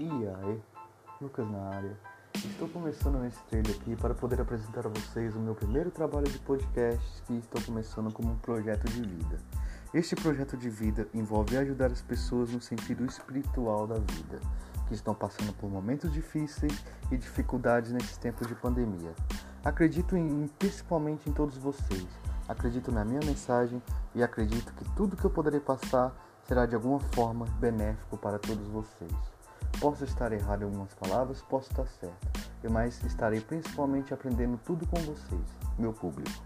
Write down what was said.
E aí, Lucas na área. Estou começando nesse trailer aqui para poder apresentar a vocês o meu primeiro trabalho de podcast que estou começando como um projeto de vida. Este projeto de vida envolve ajudar as pessoas no sentido espiritual da vida, que estão passando por momentos difíceis e dificuldades nesses tempos de pandemia. Acredito em, principalmente em todos vocês. Acredito na minha mensagem e acredito que tudo que eu poderei passar será de alguma forma benéfico para todos vocês. Posso estar errado em algumas palavras, posso estar certo, mas estarei principalmente aprendendo tudo com vocês, meu público.